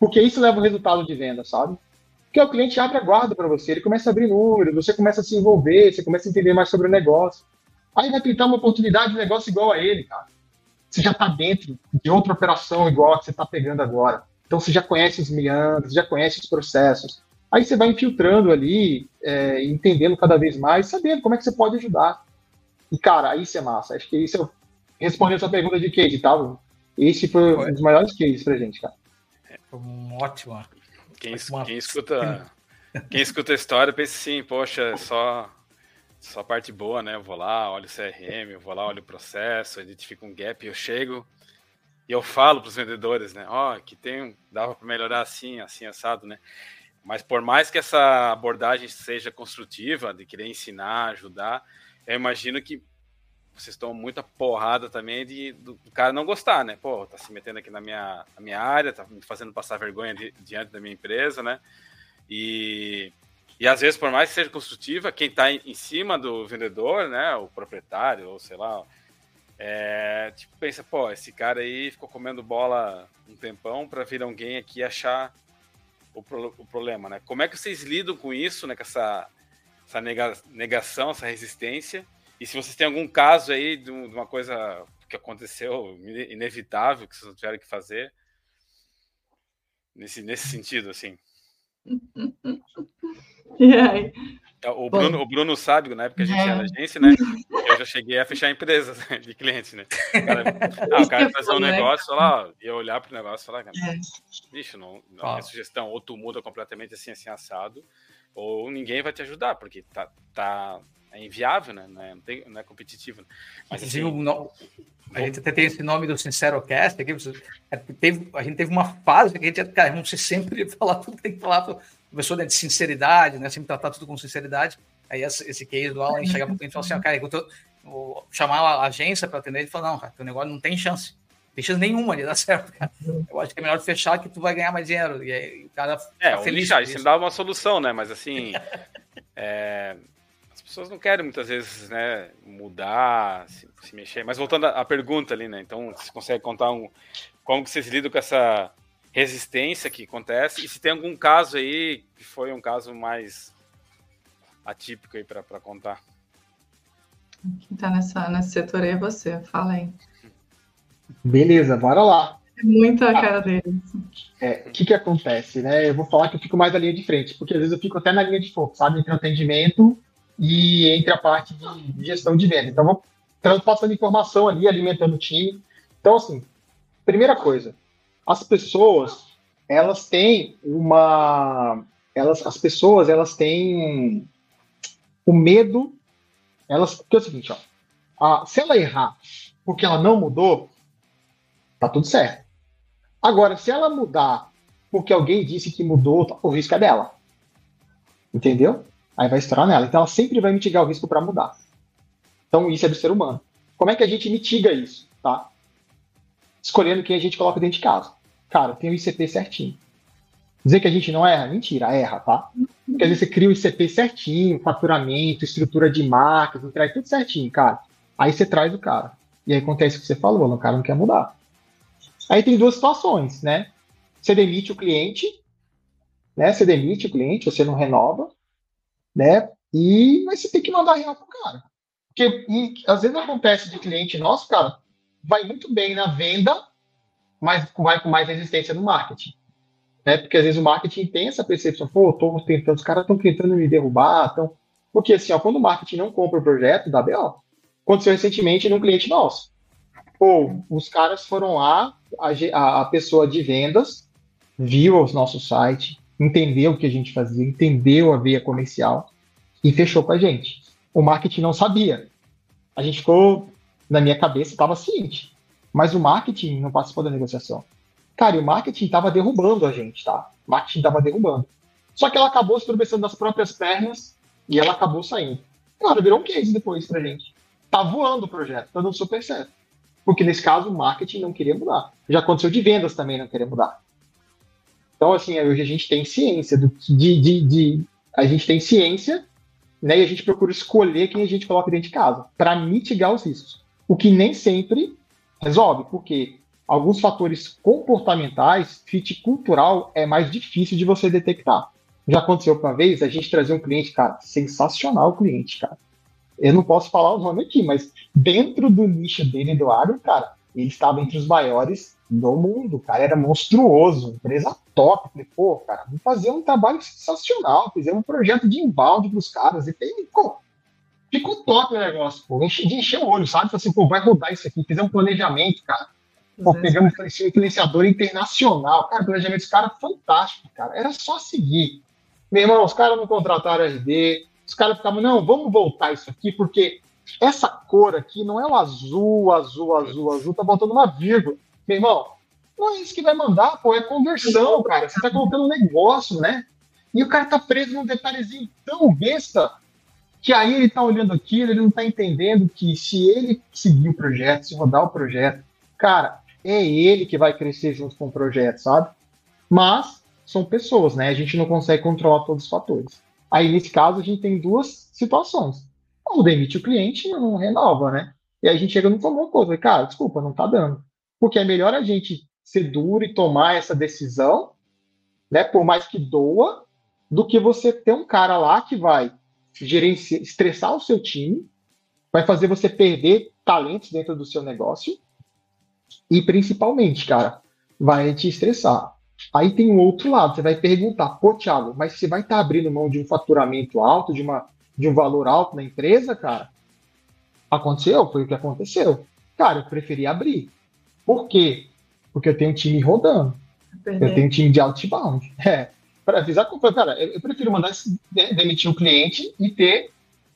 Porque isso leva o resultado de venda, sabe? Porque o cliente abre a guarda para você, ele começa a abrir números, você começa a se envolver, você começa a entender mais sobre o negócio. Aí vai pintar uma oportunidade de negócio igual a ele, cara. Você já está dentro de outra operação igual a que você está pegando agora. Então você já conhece os meandros, já conhece os processos. Aí você vai infiltrando ali, é, entendendo cada vez mais, sabendo como é que você pode ajudar. E, cara, isso é massa. Acho que isso eu respondendo essa pergunta de case, tá? Esse foi um dos maiores cases pra gente, cara. É, foi um ótimo. Quem, quem, escuta, quem escuta a história pensa assim, poxa, só só parte boa, né? Eu vou lá, olho o CRM, eu vou lá, olho o processo, identifico um gap, eu chego e eu falo para os vendedores, né? Ó, oh, que tem, dava para melhorar assim, assim, assado, né? Mas por mais que essa abordagem seja construtiva, de querer ensinar, ajudar, eu imagino que vocês estão muita porrada também de, do, cara não gostar, né? Pô, tá se metendo aqui na minha, na minha área, tá me fazendo passar vergonha di, diante da minha empresa, né? E e às vezes, por mais que seja construtiva, quem está em cima do vendedor, né, o proprietário, ou sei lá, é, tipo, pensa, pô, esse cara aí ficou comendo bola um tempão para vir alguém aqui achar o, pro, o, problema, né? Como é que vocês lidam com isso, né, com essa, essa negação, essa resistência? E se vocês têm algum caso aí de uma coisa que aconteceu inevitável, que vocês tiveram que fazer, nesse, nesse sentido, assim. E aí? É, o Bruno, o Bruno sabe, na época que a gente é. era agência, né? Eu já cheguei a fechar empresas né, de clientes, né? O cara, ah, o cara fazer um né? negócio, lá, ia olhar para o negócio e falar, é. bicho, não, não é sugestão, ou tu muda completamente assim, assim, assado, ou ninguém vai te ajudar, porque tá, tá é inviável, né? Não é, não, tem, não é competitivo. Né? Mas assim, no, a gente até tem esse nome do Sincero Cast aqui. É, teve, a gente teve uma fase que a gente, cara, vamos sempre falar tudo que tem que falar pessoa né, de sinceridade, né? Sempre tratar tudo com sinceridade. Aí esse, esse case do Alan chegar para o cliente e falar assim, cara, eu tô, vou chamar a agência para atender, ele fala, não, cara, teu negócio não tem chance. Não tem chance nenhuma de dar certo, cara. Eu acho que é melhor fechar que tu vai ganhar mais dinheiro. E aí o cara É, o feliz. Lixar, isso dá uma solução, né? Mas assim, é, as pessoas não querem muitas vezes, né, mudar, se, se mexer. Mas voltando à pergunta ali, né? Então, você consegue contar um, como que vocês lidam com essa resistência que acontece. E se tem algum caso aí que foi um caso mais atípico aí para contar. Quem está nessa, nesse setor aí é você, fala aí. Beleza, bora lá. É muita a cara dele. É, o que que acontece, né? Eu vou falar que eu fico mais na linha de frente, porque às vezes eu fico até na linha de fogo, sabe? Entre o atendimento e entre a parte de gestão de venda. Então, vou passando informação ali, alimentando o time. Então, assim, primeira coisa, as pessoas elas têm uma elas as pessoas elas têm o medo elas porque é o seguinte ó a, se ela errar porque ela não mudou tá tudo certo. Agora se ela mudar porque alguém disse que mudou tá, o risco é dela. Entendeu? Aí vai estourar nela. Então ela sempre vai mitigar o risco para mudar. Então isso é do ser humano. Como é que a gente mitiga isso tá escolhendo quem a gente coloca dentro de casa. Cara, tem o ICP certinho. Dizer que a gente não erra? Mentira, erra, tá? Porque às vezes você cria o ICP certinho, faturamento, estrutura de marcas, traz tudo certinho, cara. Aí você traz o cara. E aí acontece o que você falou, o cara não quer mudar. Aí tem duas situações, né? Você demite o cliente, né? Você demite o cliente, você não renova, né? E mas você tem que mandar real pro cara. Porque e, às vezes acontece de cliente nosso, cara, vai muito bem na venda, mas vai com mais resistência no marketing. Né? Porque às vezes o marketing tem essa percepção, pô, tô tentando, os caras estão tentando me derrubar, então. Porque assim, ó, quando o marketing não compra o projeto da BO, aconteceu recentemente num cliente nosso. Pô, os caras foram lá, a, a pessoa de vendas viu o nosso site, entendeu o que a gente fazia, entendeu a veia comercial e fechou com a gente. O marketing não sabia. A gente ficou, na minha cabeça, estava ciente. Mas o marketing não participou da negociação. Cara, e o marketing estava derrubando a gente, tá? O marketing estava derrubando. Só que ela acabou se tropeçando das próprias pernas e ela acabou saindo. Cara, virou um case depois pra gente. Tá voando o projeto, tá dando super certo. Porque nesse caso o marketing não queria mudar. Já aconteceu de vendas também não querer mudar. Então, assim, hoje a gente tem ciência do, de, de, de a gente tem ciência, né? E a gente procura escolher quem a gente coloca dentro de casa para mitigar os riscos. O que nem sempre resolve, porque alguns fatores comportamentais, fit cultural, é mais difícil de você detectar. Já aconteceu uma vez, a gente trazer um cliente, cara, sensacional o cliente, cara. Eu não posso falar o nome aqui, mas dentro do nicho dele do cara, ele estava entre os maiores do mundo, cara, era monstruoso, empresa top. Falei, pô, cara, vamos fazer um trabalho sensacional, fizemos um projeto de embalde para os caras, e tem, pô, ficou top o negócio, pô, de encher o olho, sabe? Falei assim, pô, vai rodar isso aqui, fizemos um planejamento, cara. Pô, pegamos um influenciador internacional, cara, o planejamento dos caras fantástico, cara, era só seguir. Meu irmão, os caras não contrataram RD, os caras ficavam, não, vamos voltar isso aqui, porque essa cor aqui não é o azul, azul, azul, azul, tá faltando uma vírgula. Meu irmão, não é isso que vai mandar, pô, é conversão, cara. Você tá colocando um negócio, né? E o cara tá preso num detalhezinho tão besta que aí ele tá olhando aquilo, ele não tá entendendo que se ele seguir o projeto, se rodar o projeto, cara, é ele que vai crescer junto com o projeto, sabe? Mas são pessoas, né? A gente não consegue controlar todos os fatores. Aí, nesse caso, a gente tem duas situações. Ou demite o cliente não renova, né? E aí a gente chega no comum coisa, cara, desculpa, não tá dando. Porque é melhor a gente ser duro e tomar essa decisão, né? Por mais que doa, do que você ter um cara lá que vai gerenciar, estressar o seu time, vai fazer você perder talentos dentro do seu negócio e principalmente, cara, vai te estressar. Aí tem um outro lado, você vai perguntar, pô, Thiago, mas você vai estar tá abrindo mão de um faturamento alto, de, uma, de um valor alto na empresa, cara? Aconteceu? Foi o que aconteceu. Cara, eu preferi abrir. Por quê? Porque eu tenho um time rodando. Eu tenho um time de outbound. É. Para avisar, cara, eu prefiro mandar demitir o cliente e ter.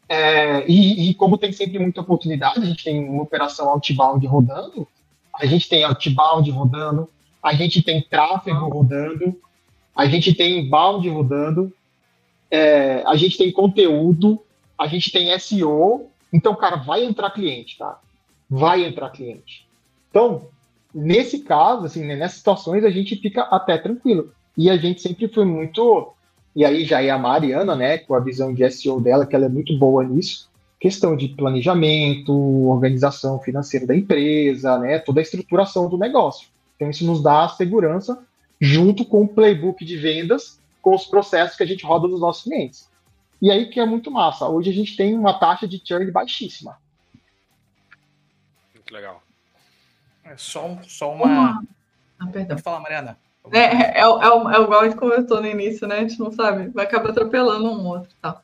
É, e, e, como tem sempre muita oportunidade, a gente tem uma operação outbound rodando, a gente tem outbound rodando, a gente tem tráfego rodando, a gente tem inbound rodando, é, a gente tem conteúdo, a gente tem SEO. Então, cara, vai entrar cliente, tá? Vai entrar cliente. Então, nesse caso, assim, né, nessas situações, a gente fica até tranquilo. E a gente sempre foi muito. E aí já é a Mariana, né, com a visão de SEO dela, que ela é muito boa nisso. Questão de planejamento, organização financeira da empresa, né, toda a estruturação do negócio. Então, isso nos dá segurança junto com o playbook de vendas, com os processos que a gente roda dos nossos clientes. E aí que é muito massa. Hoje a gente tem uma taxa de churn baixíssima. Muito legal. É só, só uma. uma... Ah, perdão. Pode falar, Mariana. É, é, é, é, é igual a gente comentou no início, né? A gente não sabe, vai acabar atropelando um outro tal.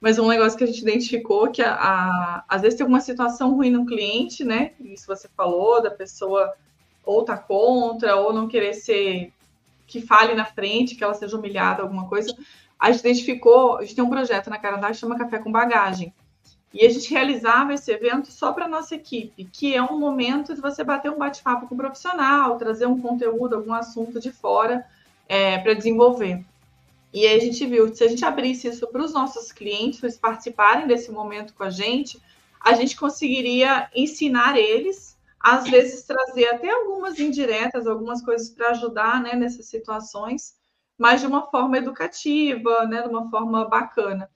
Mas um negócio que a gente identificou que a, a, às vezes tem alguma situação ruim no cliente, né? Isso você falou, da pessoa ou tá contra, ou não querer ser que fale na frente, que ela seja humilhada, alguma coisa. A gente identificou, a gente tem um projeto na Canadá que chama Café com Bagagem. E a gente realizava esse evento só para nossa equipe, que é um momento de você bater um bate-papo com o profissional, trazer um conteúdo, algum assunto de fora é, para desenvolver. E aí a gente viu que se a gente abrisse isso para os nossos clientes, eles participarem desse momento com a gente, a gente conseguiria ensinar eles às vezes trazer até algumas indiretas, algumas coisas para ajudar né, nessas situações, mas de uma forma educativa, né, de uma forma bacana.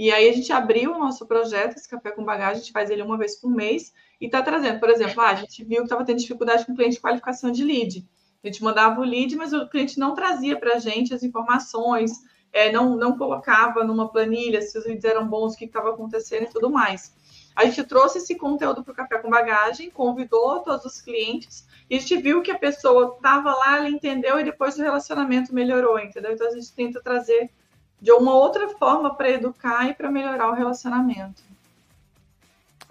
E aí a gente abriu o nosso projeto, esse Café com Bagagem, a gente faz ele uma vez por mês, e está trazendo, por exemplo, ah, a gente viu que estava tendo dificuldade com o cliente de qualificação de lead. A gente mandava o lead, mas o cliente não trazia para a gente as informações, é, não, não colocava numa planilha se os leads eram bons, o que estava acontecendo e tudo mais. A gente trouxe esse conteúdo para o Café com Bagagem, convidou todos os clientes e a gente viu que a pessoa estava lá, ela entendeu e depois o relacionamento melhorou, entendeu? Então a gente tenta trazer de uma outra forma para educar e para melhorar o relacionamento.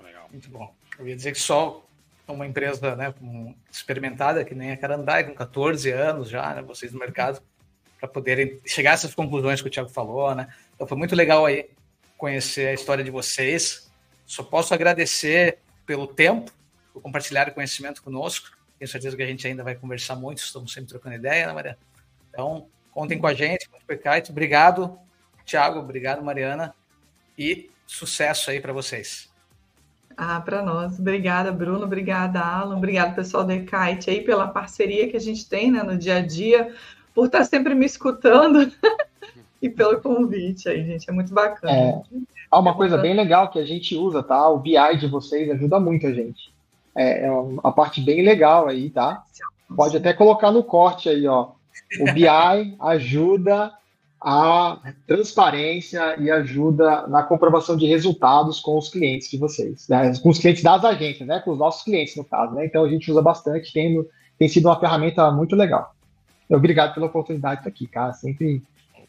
Legal. Muito bom. Eu ia dizer que só uma empresa né, experimentada, que nem a Carandai, com 14 anos já, né, vocês no mercado, para poderem chegar a essas conclusões que o Thiago falou, né? Então foi muito legal aí conhecer a história de vocês. Só posso agradecer pelo tempo, por compartilhar o conhecimento conosco. Tenho certeza que a gente ainda vai conversar muito, estamos sempre trocando ideia, né, Mariana? Então, contem com a gente, com o Pecate. Obrigado, Thiago, obrigado, Mariana, e sucesso aí para vocês. Ah, para nós. Obrigada, Bruno. Obrigada, Alan. Obrigado, pessoal da Ekite aí pela parceria que a gente tem né, no dia a dia, por estar sempre me escutando e pelo convite aí, gente. É muito bacana. É, ah, uma coisa bem legal que a gente usa, tá? O BI de vocês ajuda muito a gente. É, é uma parte bem legal aí, tá? Pode até colocar no corte aí, ó. O BI ajuda a transparência e ajuda na comprovação de resultados com os clientes de vocês, né? com os clientes das agências, né? com os nossos clientes, no caso. Né? Então, a gente usa bastante, tem, tem sido uma ferramenta muito legal. Obrigado pela oportunidade de estar aqui, cara. Sempre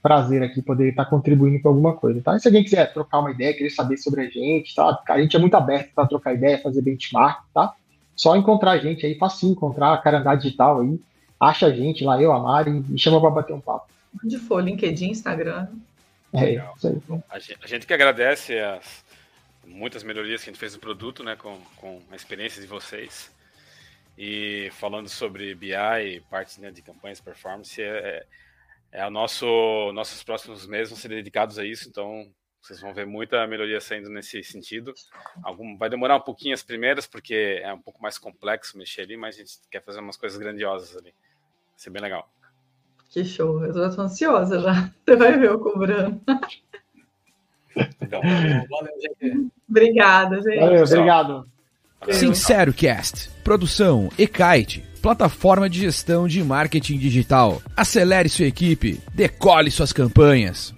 prazer aqui poder estar contribuindo com alguma coisa, tá? E se alguém quiser trocar uma ideia, querer saber sobre a gente, tá? A gente é muito aberto para trocar ideia, fazer benchmark, tá? Só encontrar a gente aí, facinho encontrar a Carandá Digital aí, acha a gente lá, eu, a Mari, e chama para bater um papo. Onde for, LinkedIn, Instagram. É, isso aí. A gente, a gente que agradece as muitas melhorias que a gente fez no produto, né, com, com a experiência de vocês. E falando sobre BI, partes né, de campanhas performance, é, é, é o nosso nossos próximos meses vão ser dedicados a isso, então vocês vão ver muita melhoria saindo nesse sentido. Algum, vai demorar um pouquinho as primeiras, porque é um pouco mais complexo mexer ali, mas a gente quer fazer umas coisas grandiosas ali. Vai ser bem legal. Que show, eu já tô ansiosa já. Você vai ver eu cobrando. Então, valeu, gente. Obrigada, gente. Valeu, obrigado. Sincero Cast, produção e-kite, plataforma de gestão de marketing digital. Acelere sua equipe, decole suas campanhas.